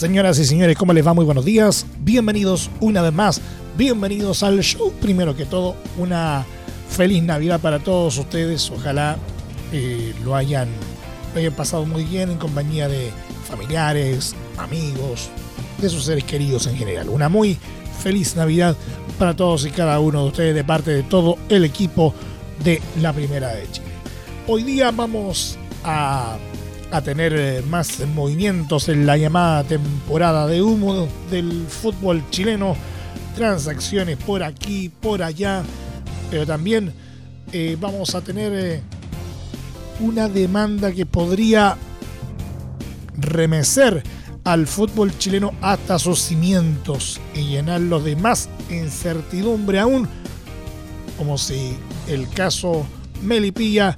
Señoras y señores, ¿cómo les va? Muy buenos días. Bienvenidos una vez más. Bienvenidos al show. Primero que todo, una feliz Navidad para todos ustedes. Ojalá eh, lo, hayan, lo hayan pasado muy bien en compañía de familiares, amigos, de sus seres queridos en general. Una muy feliz Navidad para todos y cada uno de ustedes de parte de todo el equipo de la Primera de Chile. Hoy día vamos a a tener eh, más movimientos en la llamada temporada de humo del fútbol chileno, transacciones por aquí, por allá, pero también eh, vamos a tener eh, una demanda que podría remecer al fútbol chileno hasta sus cimientos y llenarlo de más incertidumbre aún, como si el caso Melipilla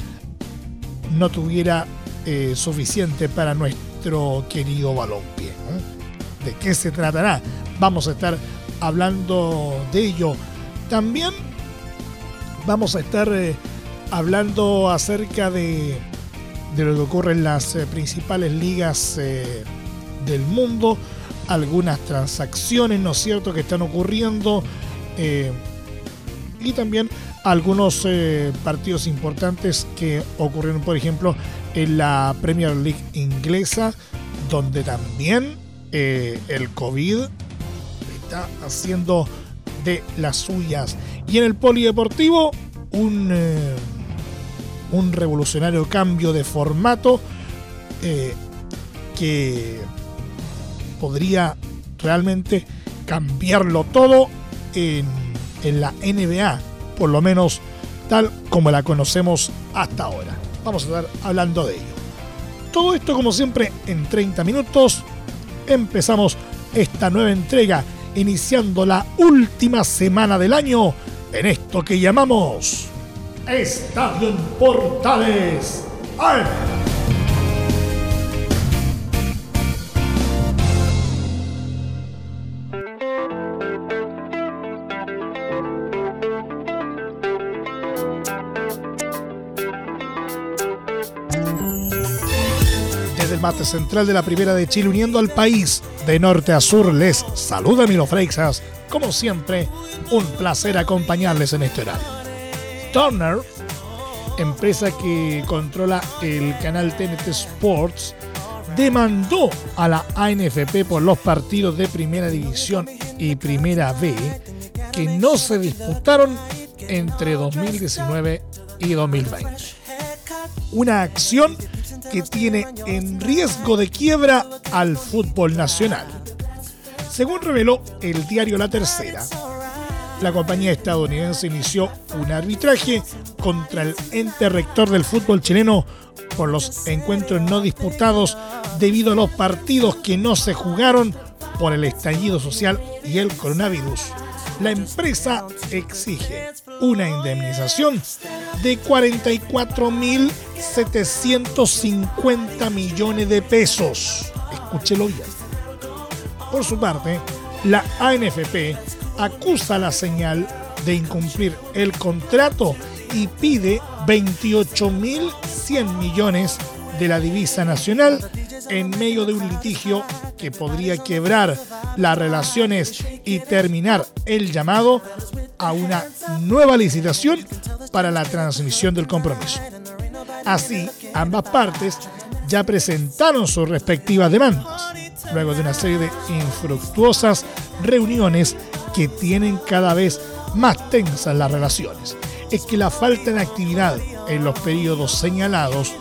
no tuviera eh, suficiente para nuestro querido balompié. ¿De qué se tratará? Vamos a estar hablando de ello. También vamos a estar eh, hablando acerca de, de, lo que ocurre en las eh, principales ligas del mundo, algunas transacciones, ¿no es cierto?, que están ocurriendo y también algunos partidos importantes que ocurrieron, por ejemplo, en la Premier League inglesa, donde también eh, el COVID está haciendo de las suyas. Y en el polideportivo, un, eh, un revolucionario cambio de formato eh, que podría realmente cambiarlo todo en, en la NBA, por lo menos tal como la conocemos hasta ahora vamos a estar hablando de ello. Todo esto como siempre en 30 minutos. Empezamos esta nueva entrega iniciando la última semana del año en esto que llamamos Estadio Portales. ¡Ay! Mate central de la Primera de Chile uniendo al país de norte a sur. Les saluda Milo Freixas. Como siempre, un placer acompañarles en este horario. Turner, empresa que controla el canal TNT Sports, demandó a la ANFP por los partidos de Primera División y Primera B que no se disputaron entre 2019 y 2020. Una acción que tiene en riesgo de quiebra al fútbol nacional. Según reveló el diario La Tercera, la compañía estadounidense inició un arbitraje contra el ente rector del fútbol chileno por los encuentros no disputados debido a los partidos que no se jugaron por el estallido social y el coronavirus. La empresa exige una indemnización de 44.750 millones de pesos. Escúchelo bien. Por su parte, la ANFP acusa la señal de incumplir el contrato y pide 28.100 millones de la divisa nacional en medio de un litigio que podría quebrar las relaciones y terminar el llamado a una nueva licitación para la transmisión del compromiso. Así, ambas partes ya presentaron sus respectivas demandas, luego de una serie de infructuosas reuniones que tienen cada vez más tensas las relaciones. Es que la falta de actividad en los periodos señalados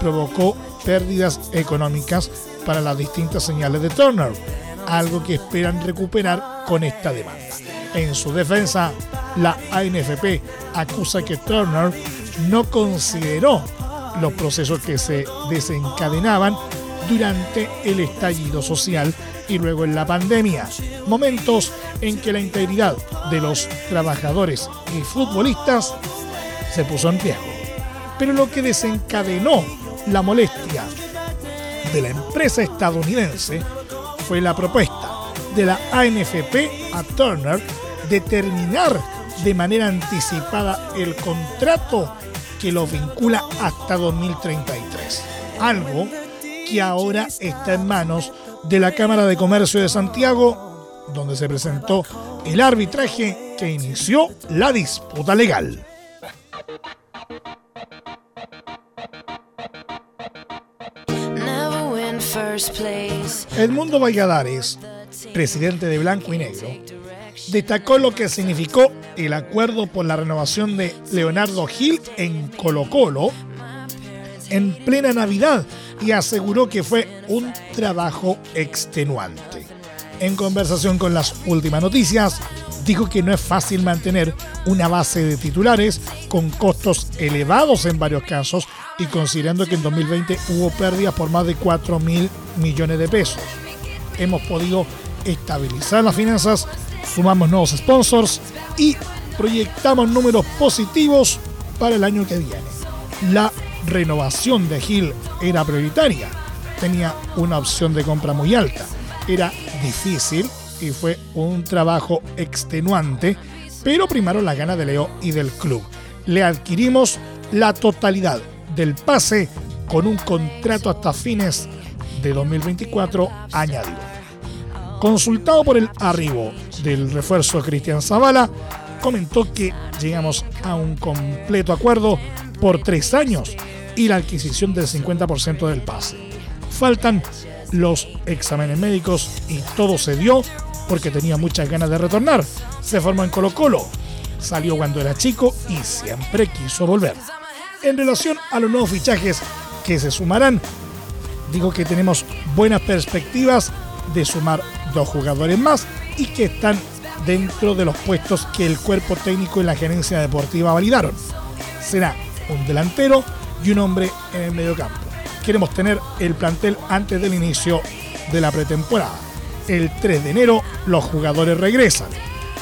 provocó pérdidas económicas para las distintas señales de Turner, algo que esperan recuperar con esta demanda. En su defensa, la ANFP acusa que Turner no consideró los procesos que se desencadenaban durante el estallido social y luego en la pandemia, momentos en que la integridad de los trabajadores y futbolistas se puso en riesgo. Pero lo que desencadenó la molestia de la empresa estadounidense fue la propuesta de la ANFP a Turner de terminar de manera anticipada el contrato que lo vincula hasta 2033. Algo que ahora está en manos de la Cámara de Comercio de Santiago, donde se presentó el arbitraje que inició la disputa legal. Edmundo Valladares, presidente de Blanco y Negro, destacó lo que significó el acuerdo por la renovación de Leonardo Gil en Colo Colo en plena Navidad y aseguró que fue un trabajo extenuante. En conversación con las últimas noticias, dijo que no es fácil mantener una base de titulares con costos elevados en varios casos y considerando que en 2020 hubo pérdidas por más de 4 mil millones de pesos. Hemos podido estabilizar las finanzas, sumamos nuevos sponsors y proyectamos números positivos para el año que viene. La renovación de Gil era prioritaria, tenía una opción de compra muy alta, era difícil y fue un trabajo extenuante, pero primaron las ganas de Leo y del club. Le adquirimos la totalidad del pase con un contrato hasta fines de 2024 añadido. Consultado por el arribo del refuerzo Cristian Zavala, comentó que llegamos a un completo acuerdo por tres años y la adquisición del 50% del pase. Faltan los exámenes médicos y todo se dio porque tenía muchas ganas de retornar. Se formó en Colo Colo, salió cuando era chico y siempre quiso volver. En relación a los nuevos fichajes que se sumarán, digo que tenemos buenas perspectivas de sumar dos jugadores más y que están dentro de los puestos que el cuerpo técnico y la gerencia deportiva validaron. Será un delantero y un hombre en el mediocampo. Queremos tener el plantel antes del inicio de la pretemporada. El 3 de enero los jugadores regresan.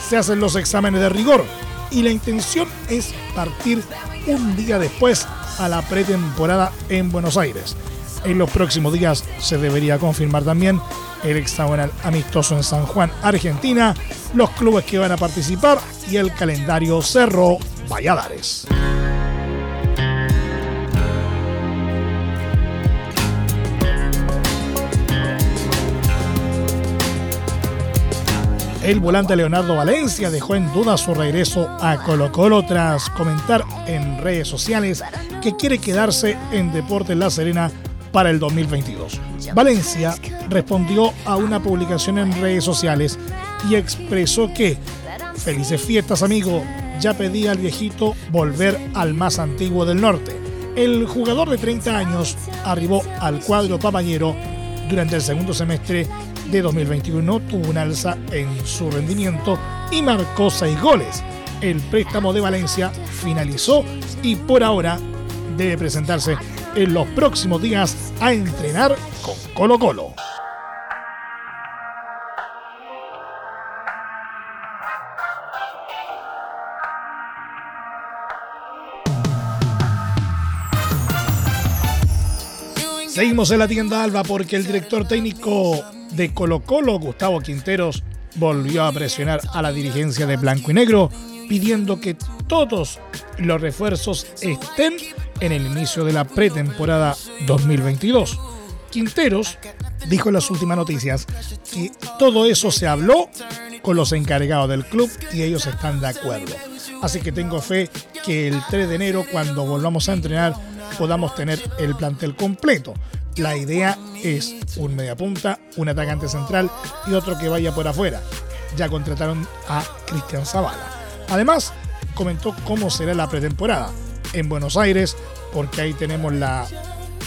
Se hacen los exámenes de rigor y la intención es partir un día después a la pretemporada en Buenos Aires. En los próximos días se debería confirmar también el hexagonal amistoso en San Juan, Argentina, los clubes que van a participar y el calendario Cerro Valladares. El volante Leonardo Valencia dejó en duda su regreso a Colo Colo tras comentar en redes sociales que quiere quedarse en Deportes La Serena para el 2022. Valencia respondió a una publicación en redes sociales y expresó que, felices fiestas amigo, ya pedí al viejito volver al más antiguo del norte. El jugador de 30 años arribó al cuadro papayero durante el segundo semestre de 2021 tuvo un alza en su rendimiento y marcó seis goles. El préstamo de Valencia finalizó y por ahora debe presentarse en los próximos días a entrenar con Colo Colo. Seguimos en la tienda Alba porque el director técnico de Colo Colo, Gustavo Quinteros, volvió a presionar a la dirigencia de Blanco y Negro pidiendo que todos los refuerzos estén en el inicio de la pretemporada 2022. Quinteros dijo en las últimas noticias que todo eso se habló con los encargados del club y ellos están de acuerdo. Así que tengo fe que el 3 de enero, cuando volvamos a entrenar, podamos tener el plantel completo. La idea es un mediapunta, un atacante central y otro que vaya por afuera. Ya contrataron a Cristian Zavala. Además, comentó cómo será la pretemporada en Buenos Aires, porque ahí tenemos la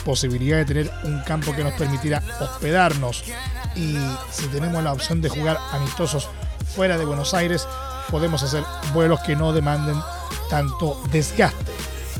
posibilidad de tener un campo que nos permitirá hospedarnos y si tenemos la opción de jugar amistosos fuera de Buenos Aires, podemos hacer vuelos que no demanden tanto desgaste.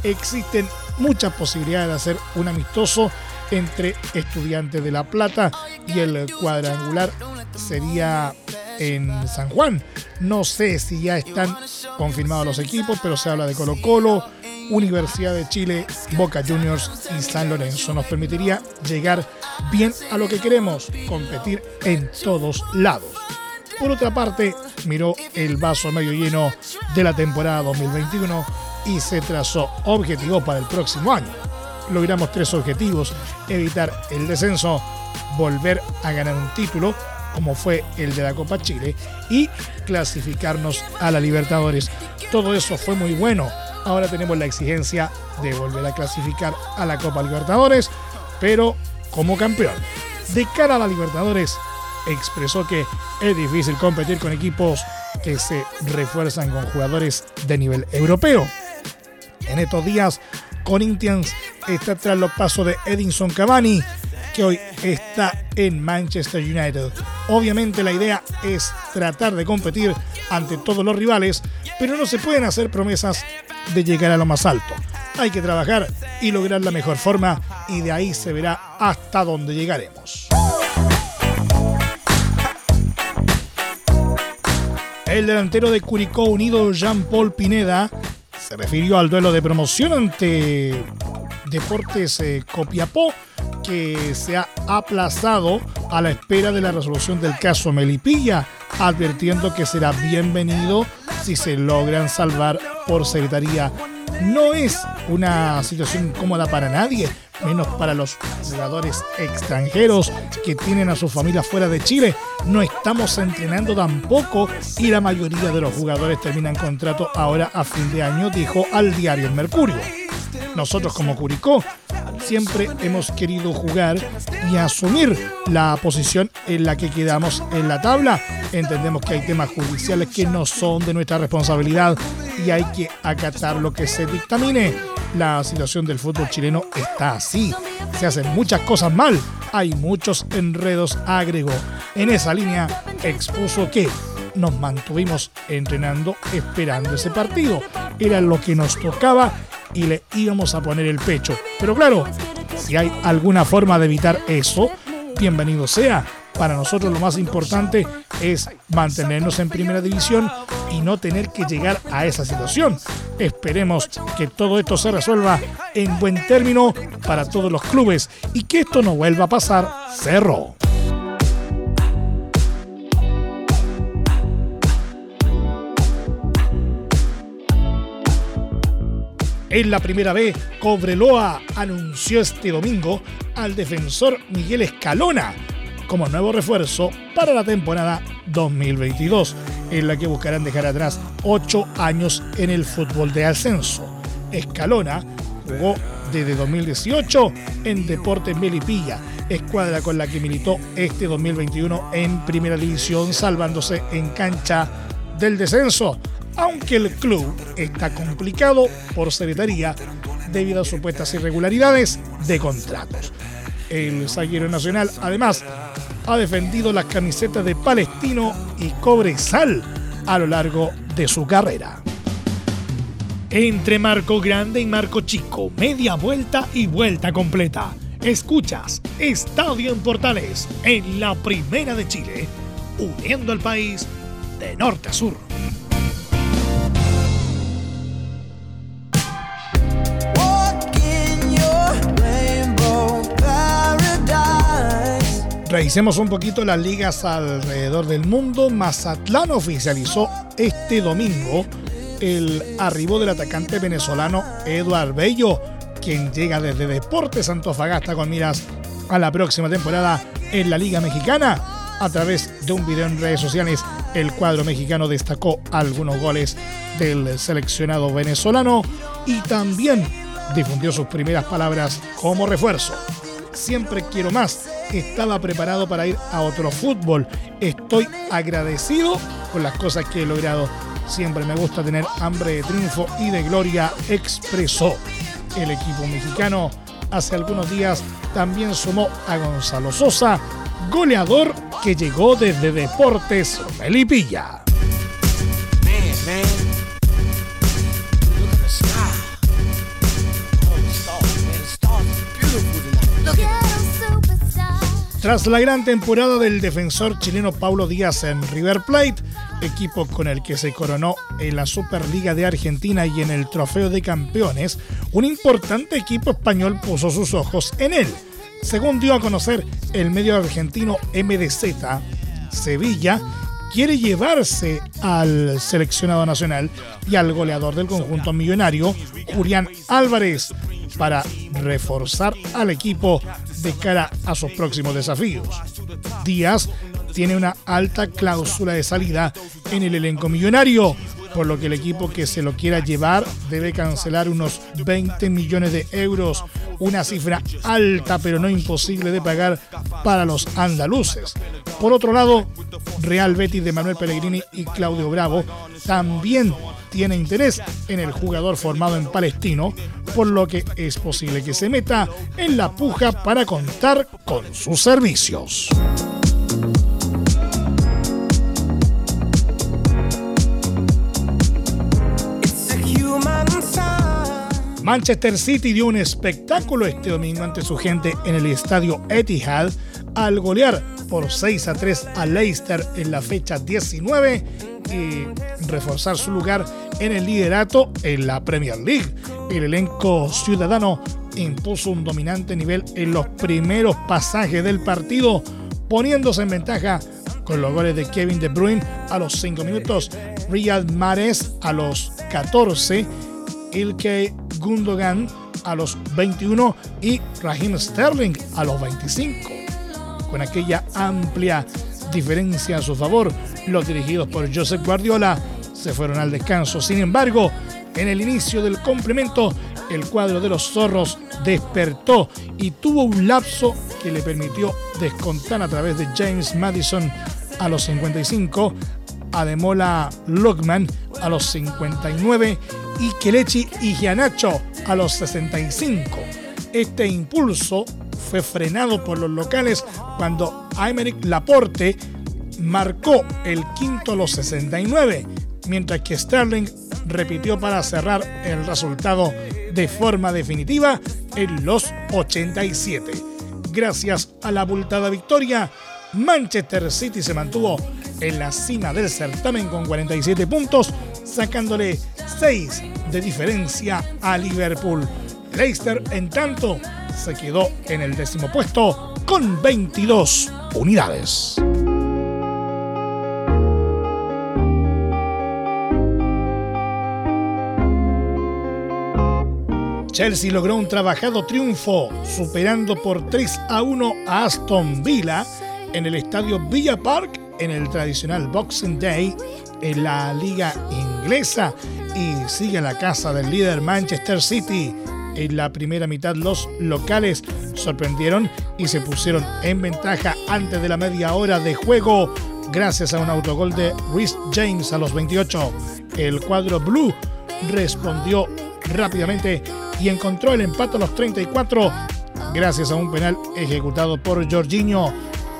Existen muchas posibilidades de hacer un amistoso entre Estudiantes de La Plata y el cuadrangular sería en San Juan. No sé si ya están confirmados los equipos, pero se habla de Colo Colo, Universidad de Chile, Boca Juniors y San Lorenzo. Nos permitiría llegar bien a lo que queremos, competir en todos lados. Por otra parte, miró el vaso medio lleno de la temporada 2021 y se trazó objetivos para el próximo año. Logramos tres objetivos, evitar el descenso, volver a ganar un título, como fue el de la Copa Chile, y clasificarnos a la Libertadores. Todo eso fue muy bueno. Ahora tenemos la exigencia de volver a clasificar a la Copa Libertadores, pero como campeón. De cara a la Libertadores, expresó que es difícil competir con equipos que se refuerzan con jugadores de nivel europeo. En estos días, Corinthians está tras los pasos de Edinson Cavani, que hoy está en Manchester United. Obviamente la idea es tratar de competir ante todos los rivales, pero no se pueden hacer promesas de llegar a lo más alto. Hay que trabajar y lograr la mejor forma y de ahí se verá hasta dónde llegaremos. El delantero de Curicó Unido, Jean-Paul Pineda, se refirió al duelo de promoción ante Deportes eh, Copiapó que se ha aplazado a la espera de la resolución del caso Melipilla, advirtiendo que será bienvenido si se logran salvar por secretaría. No es una situación incómoda para nadie, menos para los jugadores extranjeros que tienen a su familia fuera de Chile. No estamos entrenando tampoco y la mayoría de los jugadores terminan contrato ahora a fin de año, dijo al diario El Mercurio. Nosotros como Curicó siempre hemos querido jugar y asumir la posición en la que quedamos en la tabla. Entendemos que hay temas judiciales que no son de nuestra responsabilidad y hay que acatar lo que se dictamine. La situación del fútbol chileno está así. Se hacen muchas cosas mal. Hay muchos enredos, agregó. En esa línea expuso que nos mantuvimos entrenando esperando ese partido. Era lo que nos tocaba y le íbamos a poner el pecho. Pero claro, si hay alguna forma de evitar eso, bienvenido sea. Para nosotros lo más importante es mantenernos en primera división y no tener que llegar a esa situación. Esperemos que todo esto se resuelva en buen término para todos los clubes y que esto no vuelva a pasar. Cerro. En la primera vez, Cobreloa anunció este domingo al defensor Miguel Escalona como nuevo refuerzo para la temporada 2022, en la que buscarán dejar atrás ocho años en el fútbol de ascenso. Escalona jugó desde 2018 en Deportes Melipilla, escuadra con la que militó este 2021 en Primera División, salvándose en cancha del descenso aunque el club está complicado por secretaría debido a supuestas irregularidades de contratos. El zaguero nacional además ha defendido las camisetas de Palestino y Cobresal a lo largo de su carrera. Entre Marco Grande y Marco Chico, media vuelta y vuelta completa. Escuchas Estadio en Portales en la Primera de Chile, uniendo al país de norte a sur. Revisemos un poquito las ligas alrededor del mundo. Mazatlán oficializó este domingo el arribo del atacante venezolano Eduard Bello, quien llega desde Deportes Antofagasta con miras a la próxima temporada en la Liga Mexicana. A través de un video en redes sociales, el cuadro mexicano destacó algunos goles del seleccionado venezolano y también difundió sus primeras palabras como refuerzo. Siempre quiero más estaba preparado para ir a otro fútbol. Estoy agradecido con las cosas que he logrado. Siempre me gusta tener hambre de triunfo y de gloria, expresó. El equipo mexicano hace algunos días también sumó a Gonzalo Sosa, goleador que llegó desde Deportes Melipilla. Look Tras la gran temporada del defensor chileno Paulo Díaz en River Plate, equipo con el que se coronó en la Superliga de Argentina y en el Trofeo de Campeones, un importante equipo español puso sus ojos en él. Según dio a conocer el medio argentino MDZ, Sevilla quiere llevarse al seleccionado nacional y al goleador del conjunto millonario, Julián Álvarez, para reforzar al equipo de cara a sus próximos desafíos. Díaz tiene una alta cláusula de salida en el elenco millonario, por lo que el equipo que se lo quiera llevar debe cancelar unos 20 millones de euros, una cifra alta pero no imposible de pagar para los andaluces. Por otro lado, Real Betis de Manuel Pellegrini y Claudio Bravo también tiene interés en el jugador formado en Palestino, por lo que es posible que se meta en la puja para contar con sus servicios. Manchester City dio un espectáculo este domingo ante su gente en el estadio Etihad al golear por 6 a 3 a Leicester en la fecha 19 y reforzar su lugar en el liderato en la Premier League. El elenco ciudadano impuso un dominante nivel en los primeros pasajes del partido, poniéndose en ventaja con los goles de Kevin De Bruyne a los 5 minutos, Riyad Mahrez a los 14, Ilkay Gundogan a los 21 y Raheem Sterling a los 25. Con aquella amplia diferencia a su favor, los dirigidos por Josep Guardiola se fueron al descanso. Sin embargo, en el inicio del complemento, el cuadro de los zorros despertó y tuvo un lapso que le permitió descontar a través de James Madison a los 55, Ademola Lockman a los 59 y Kelechi y Gianacho a los 65. Este impulso fue frenado por los locales cuando Aymeric Laporte marcó el quinto a los 69, mientras que Sterling repitió para cerrar el resultado de forma definitiva en los 87. Gracias a la abultada victoria, Manchester City se mantuvo en la cima del certamen con 47 puntos, sacándole 6 de diferencia a Liverpool. Leicester, en tanto, se quedó en el décimo puesto con 22 unidades. Chelsea logró un trabajado triunfo, superando por 3 a 1 a Aston Villa en el estadio Villa Park en el tradicional Boxing Day en la liga inglesa y sigue la casa del líder Manchester City. En la primera mitad los locales sorprendieron y se pusieron en ventaja antes de la media hora de juego gracias a un autogol de Rhys James a los 28. El cuadro blue respondió rápidamente y encontró el empate a los 34 gracias a un penal ejecutado por Jorginho.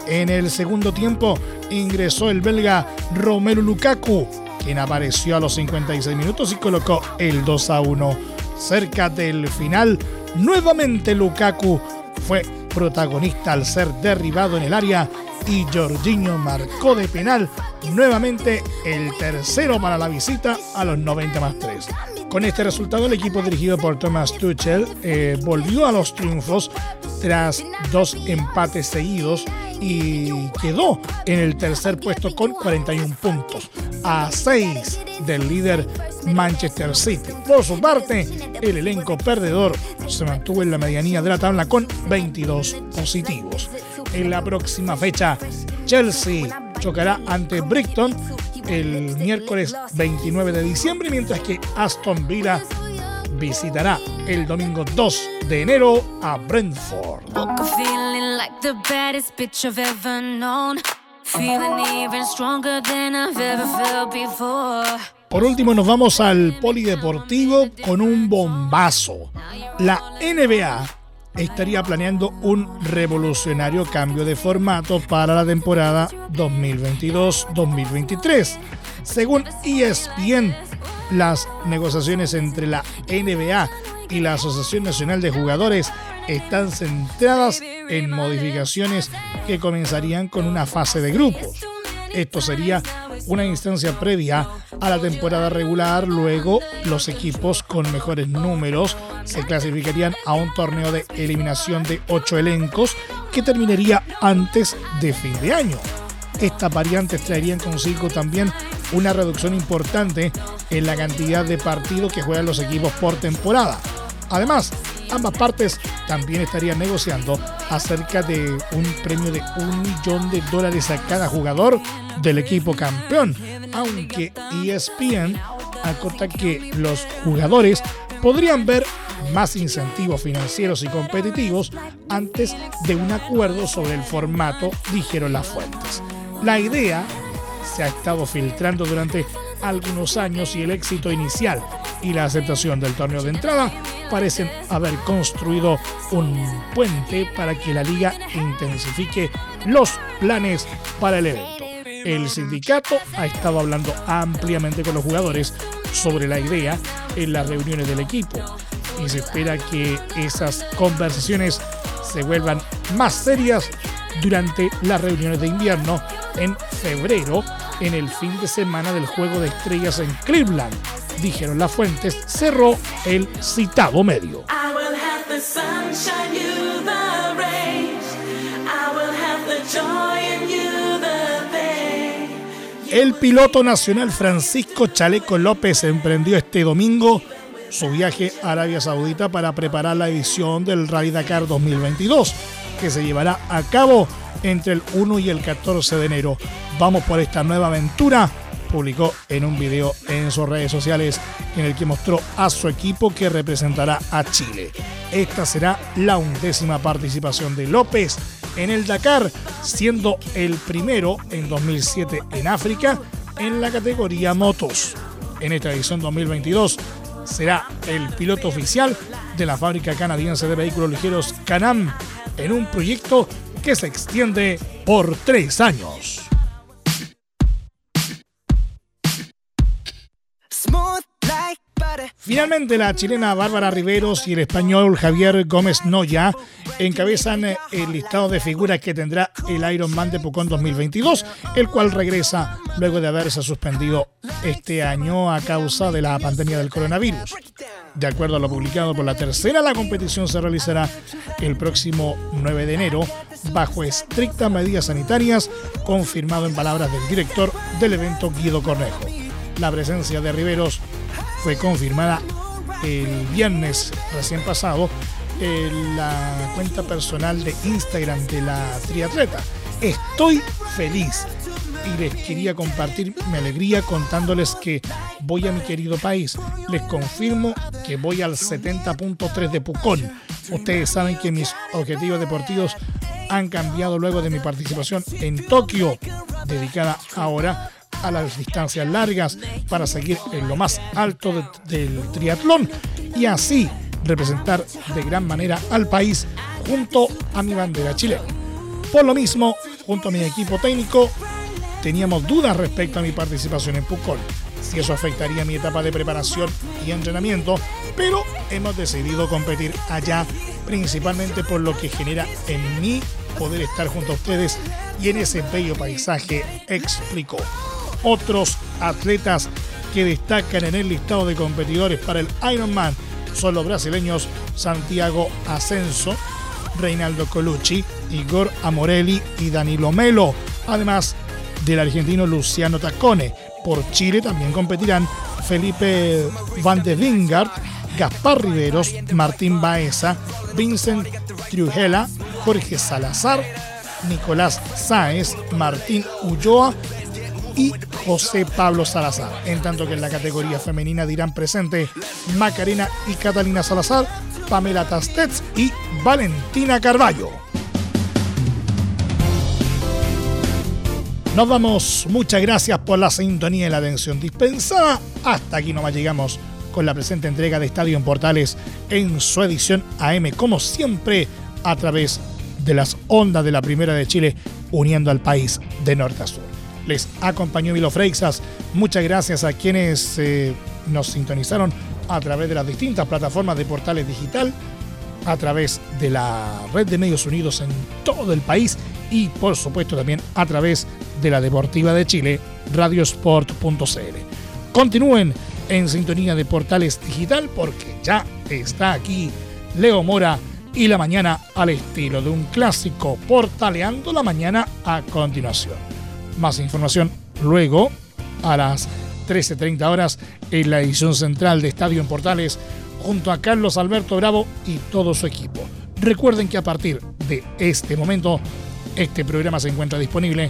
En el segundo tiempo ingresó el belga Romelu Lukaku, quien apareció a los 56 minutos y colocó el 2 a 1. Cerca del final, nuevamente Lukaku fue protagonista al ser derribado en el área y Jorginho marcó de penal nuevamente el tercero para la visita a los 90 más 3. Con este resultado, el equipo dirigido por Thomas Tuchel eh, volvió a los triunfos tras dos empates seguidos y quedó en el tercer puesto con 41 puntos, a 6 del líder Manchester City. Por su parte, el elenco perdedor se mantuvo en la medianía de la tabla con 22 positivos. En la próxima fecha, Chelsea chocará ante Brighton el miércoles 29 de diciembre, mientras que Aston Villa visitará el domingo 2 de enero a Brentford. Por último nos vamos al polideportivo con un bombazo. La NBA estaría planeando un revolucionario cambio de formato para la temporada 2022-2023. Según ESPN, las negociaciones entre la NBA y la Asociación Nacional de Jugadores están centradas en modificaciones que comenzarían con una fase de grupos. Esto sería una instancia previa a la temporada regular, luego los equipos con mejores números se clasificarían a un torneo de eliminación de ocho elencos que terminaría antes de fin de año. Estas variantes traerían consigo también una reducción importante en la cantidad de partidos que juegan los equipos por temporada. Además, ambas partes también estarían negociando acerca de un premio de un millón de dólares a cada jugador del equipo campeón, aunque ESPN acota que los jugadores podrían ver más incentivos financieros y competitivos antes de un acuerdo sobre el formato, dijeron las fuentes. La idea se ha estado filtrando durante algunos años y el éxito inicial y la aceptación del torneo de entrada parecen haber construido un puente para que la liga intensifique los planes para el evento. El sindicato ha estado hablando ampliamente con los jugadores sobre la idea en las reuniones del equipo y se espera que esas conversaciones se vuelvan más serias durante las reuniones de invierno en febrero en el fin de semana del Juego de Estrellas en Cleveland. Dijeron las fuentes, cerró el citado medio. El piloto nacional Francisco Chaleco López emprendió este domingo su viaje a Arabia Saudita para preparar la edición del Rally Dakar 2022, que se llevará a cabo entre el 1 y el 14 de enero. Vamos por esta nueva aventura, publicó en un video en sus redes sociales en el que mostró a su equipo que representará a Chile. Esta será la undécima participación de López en el Dakar, siendo el primero en 2007 en África en la categoría motos. En esta edición 2022 será el piloto oficial de la fábrica canadiense de vehículos ligeros Canam en un proyecto que se extiende por tres años. Finalmente, la chilena Bárbara Riveros y el español Javier Gómez Noya encabezan el listado de figuras que tendrá el Ironman de Pucón 2022, el cual regresa luego de haberse suspendido este año a causa de la pandemia del coronavirus. De acuerdo a lo publicado por la tercera, la competición se realizará el próximo 9 de enero bajo estrictas medidas sanitarias, confirmado en palabras del director del evento Guido Cornejo. La presencia de Riveros fue confirmada el viernes recién pasado en la cuenta personal de Instagram de la triatleta. Estoy feliz y les quería compartir mi alegría contándoles que voy a mi querido país. Les confirmo que voy al 70.3 de Pucón. Ustedes saben que mis objetivos deportivos han cambiado luego de mi participación en Tokio, dedicada ahora a las distancias largas para seguir en lo más alto del triatlón y así representar de gran manera al país junto a mi bandera chilena. Por lo mismo, junto a mi equipo técnico, teníamos dudas respecto a mi participación en Pucón, si eso afectaría mi etapa de preparación y entrenamiento, pero hemos decidido competir allá principalmente por lo que genera en mí poder estar junto a ustedes y en ese bello paisaje, explicó otros atletas que destacan en el listado de competidores para el Ironman son los brasileños Santiago Ascenso, Reinaldo Colucci, Igor Amorelli y Danilo Melo, además del argentino Luciano Tacone. Por Chile también competirán Felipe Van de Vingard, Gaspar Riveros, Martín Baeza, Vincent Trujela, Jorge Salazar, Nicolás Sáez, Martín Ulloa y José Pablo Salazar. En tanto que en la categoría femenina dirán presente Macarena y Catalina Salazar, Pamela Tastets y Valentina Carballo. Nos vamos. Muchas gracias por la sintonía y la atención dispensada. Hasta aquí nomás llegamos con la presente entrega de Estadio en Portales en su edición AM, como siempre, a través de las ondas de la Primera de Chile, uniendo al país de norte a sur les acompañó Milo Freixas. Muchas gracias a quienes eh, nos sintonizaron a través de las distintas plataformas de portales digital a través de la red de medios unidos en todo el país y por supuesto también a través de la Deportiva de Chile, radiosport.cl. Continúen en sintonía de Portales Digital porque ya está aquí Leo Mora y la mañana al estilo de un clásico portaleando la mañana a continuación. Más información luego a las 13.30 horas en la edición central de Estadio en Portales junto a Carlos Alberto Bravo y todo su equipo. Recuerden que a partir de este momento este programa se encuentra disponible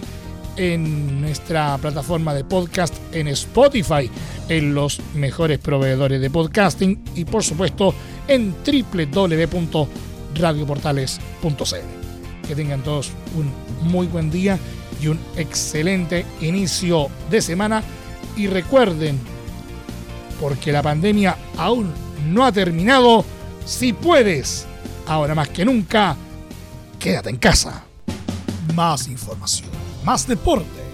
en nuestra plataforma de podcast en Spotify, en los mejores proveedores de podcasting y por supuesto en www.radioportales.cl. Que tengan todos un muy buen día y un excelente inicio de semana y recuerden, porque la pandemia aún no ha terminado, si puedes, ahora más que nunca, quédate en casa. Más información más deporte.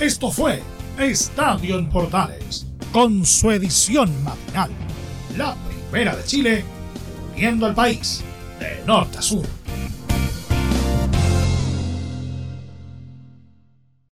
Esto fue Estadio en Portales, con su edición matinal. La primera de Chile, viendo al país de norte a sur.